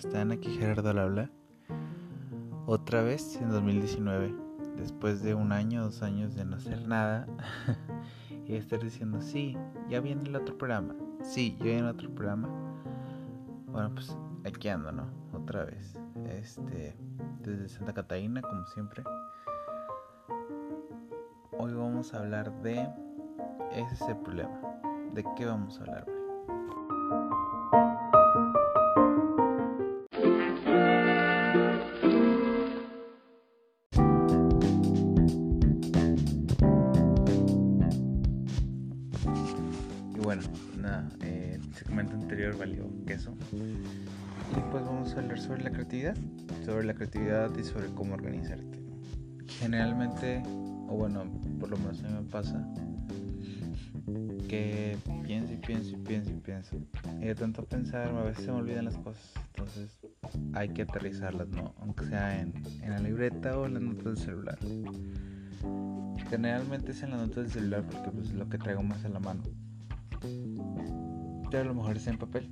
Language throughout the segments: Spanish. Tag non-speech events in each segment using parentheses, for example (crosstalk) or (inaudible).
están? Aquí Gerardo al habla. Otra vez en 2019, después de un año, dos años de no hacer nada, (laughs) y estar diciendo, sí, ya viene el otro programa. Sí, ya viene otro programa. Bueno, pues aquí ando, ¿no? Otra vez. Este, desde Santa Catarina, como siempre. Hoy vamos a hablar de. Ese es el problema. ¿De qué vamos a hablar hoy? Bueno, nada, eh, el segmento anterior valió queso. Y pues vamos a hablar sobre la creatividad, sobre la creatividad y sobre cómo organizarte. Generalmente, o bueno, por lo menos a mí me pasa, que pienso y pienso y pienso y pienso. Y de tanto pensar, a veces se me olvidan las cosas. Entonces hay que aterrizarlas, ¿no? Aunque sea en, en la libreta o en las notas del celular. Generalmente es en las notas del celular porque pues, es lo que traigo más a la mano. A lo mejor es en papel.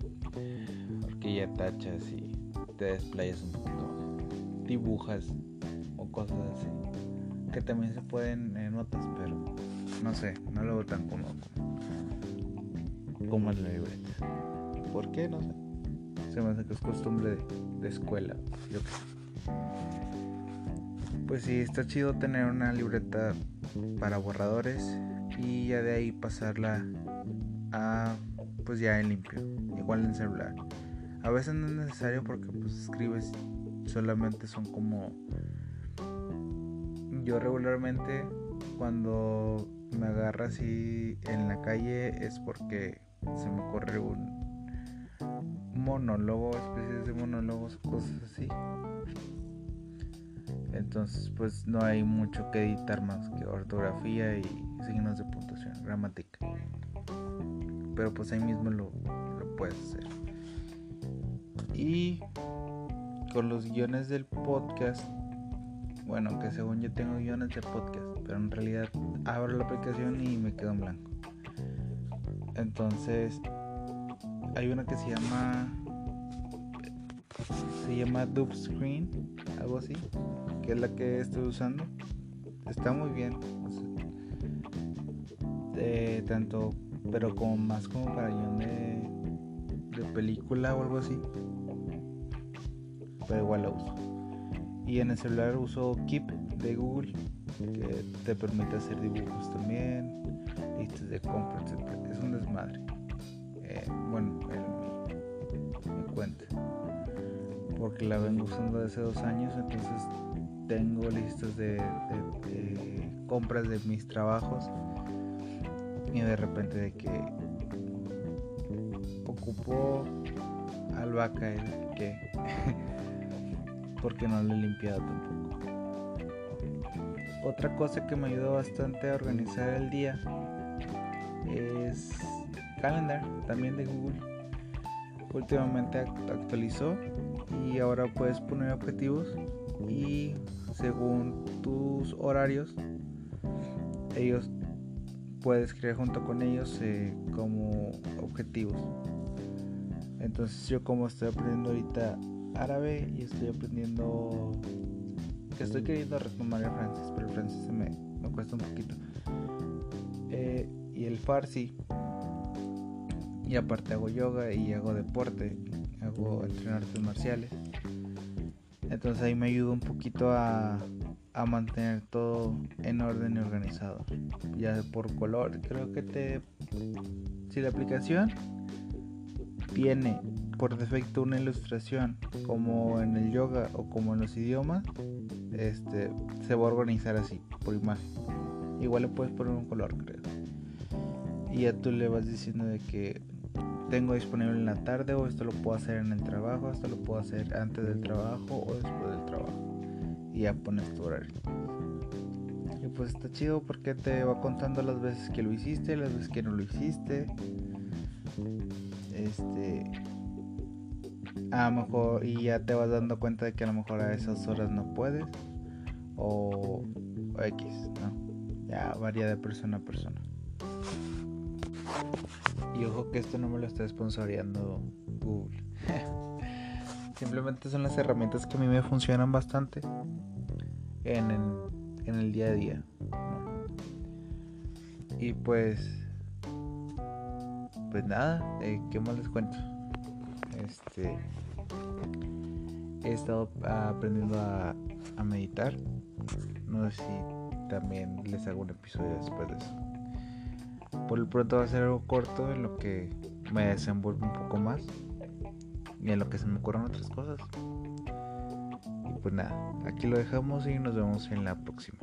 Porque ya tachas y te desplayas un poquito. Dibujas o cosas así. Que también se pueden en notas, pero no sé, no lo veo tan cómodo como, en la libreta. ¿Por qué? No sé. Se me hace que es costumbre de, de escuela. Yo. Pues sí, está chido tener una libreta para borradores y ya de ahí pasarla a pues ya en limpio, igual en celular. A veces no es necesario porque pues escribes solamente son como yo regularmente cuando me agarra así en la calle es porque se me ocurre un monólogo, especies de monólogos, cosas así. Entonces, pues no hay mucho que editar más que ortografía y signos de puntuación, gramática. Pero pues ahí mismo lo, lo puedes hacer. Y con los guiones del podcast, bueno, que según yo tengo guiones de podcast, pero en realidad abro la aplicación y me quedo en blanco. Entonces, hay una que se llama se llama Dub Screen, algo así, que es la que estoy usando. Está muy bien. de tanto, pero como más como para guion de, de película o algo así. Pero igual la uso. Y en el celular uso Keep de Google, que te permite hacer dibujos también, listas de compra, etc. Es un desmadre. Eh, bueno, en mi, cuenta porque la vengo usando desde dos años, entonces tengo listas de, de, compras de mis trabajos y de repente de que ocupo albahaca que (laughs) porque no lo he limpiado tampoco. Otra cosa que me ayudó bastante a organizar el día es Calendar, también de Google. Últimamente actualizó y ahora puedes poner objetivos y según tus horarios ellos puedes crear junto con ellos eh, como objetivos entonces yo como estoy aprendiendo ahorita árabe y estoy aprendiendo estoy queriendo retomar el francés pero el francés se me, me cuesta un poquito eh, y el farsi y aparte hago yoga y hago deporte hago entrenar artes marciales. Entonces ahí me ayuda un poquito a, a, mantener todo en orden y organizado. Ya por color, creo que te... Si la aplicación tiene por defecto una ilustración como en el yoga o como en los idiomas, este se va a organizar así, por imagen. Igual le puedes poner un color, creo. Y ya tú le vas diciendo de que tengo disponible en la tarde o esto lo puedo hacer en el trabajo, esto lo puedo hacer antes del trabajo o después del trabajo. Y ya pones tu horario. Y pues está chido porque te va contando las veces que lo hiciste, las veces que no lo hiciste. Este. A lo mejor. Y ya te vas dando cuenta de que a lo mejor a esas horas no puedes. O, o X, ¿no? Ya varía de persona a persona. Y ojo que esto no me lo está sponsoreando Google. (laughs) Simplemente son las herramientas que a mí me funcionan bastante en, el día a día. Y pues, pues nada, eh, ¿qué más les cuento? Este, he estado aprendiendo a, a meditar. No sé si también les hago un episodio después de eso. Por el pronto va a ser algo corto en lo que me desenvuelvo un poco más y en lo que se me ocurren otras cosas. Y pues nada, aquí lo dejamos y nos vemos en la próxima.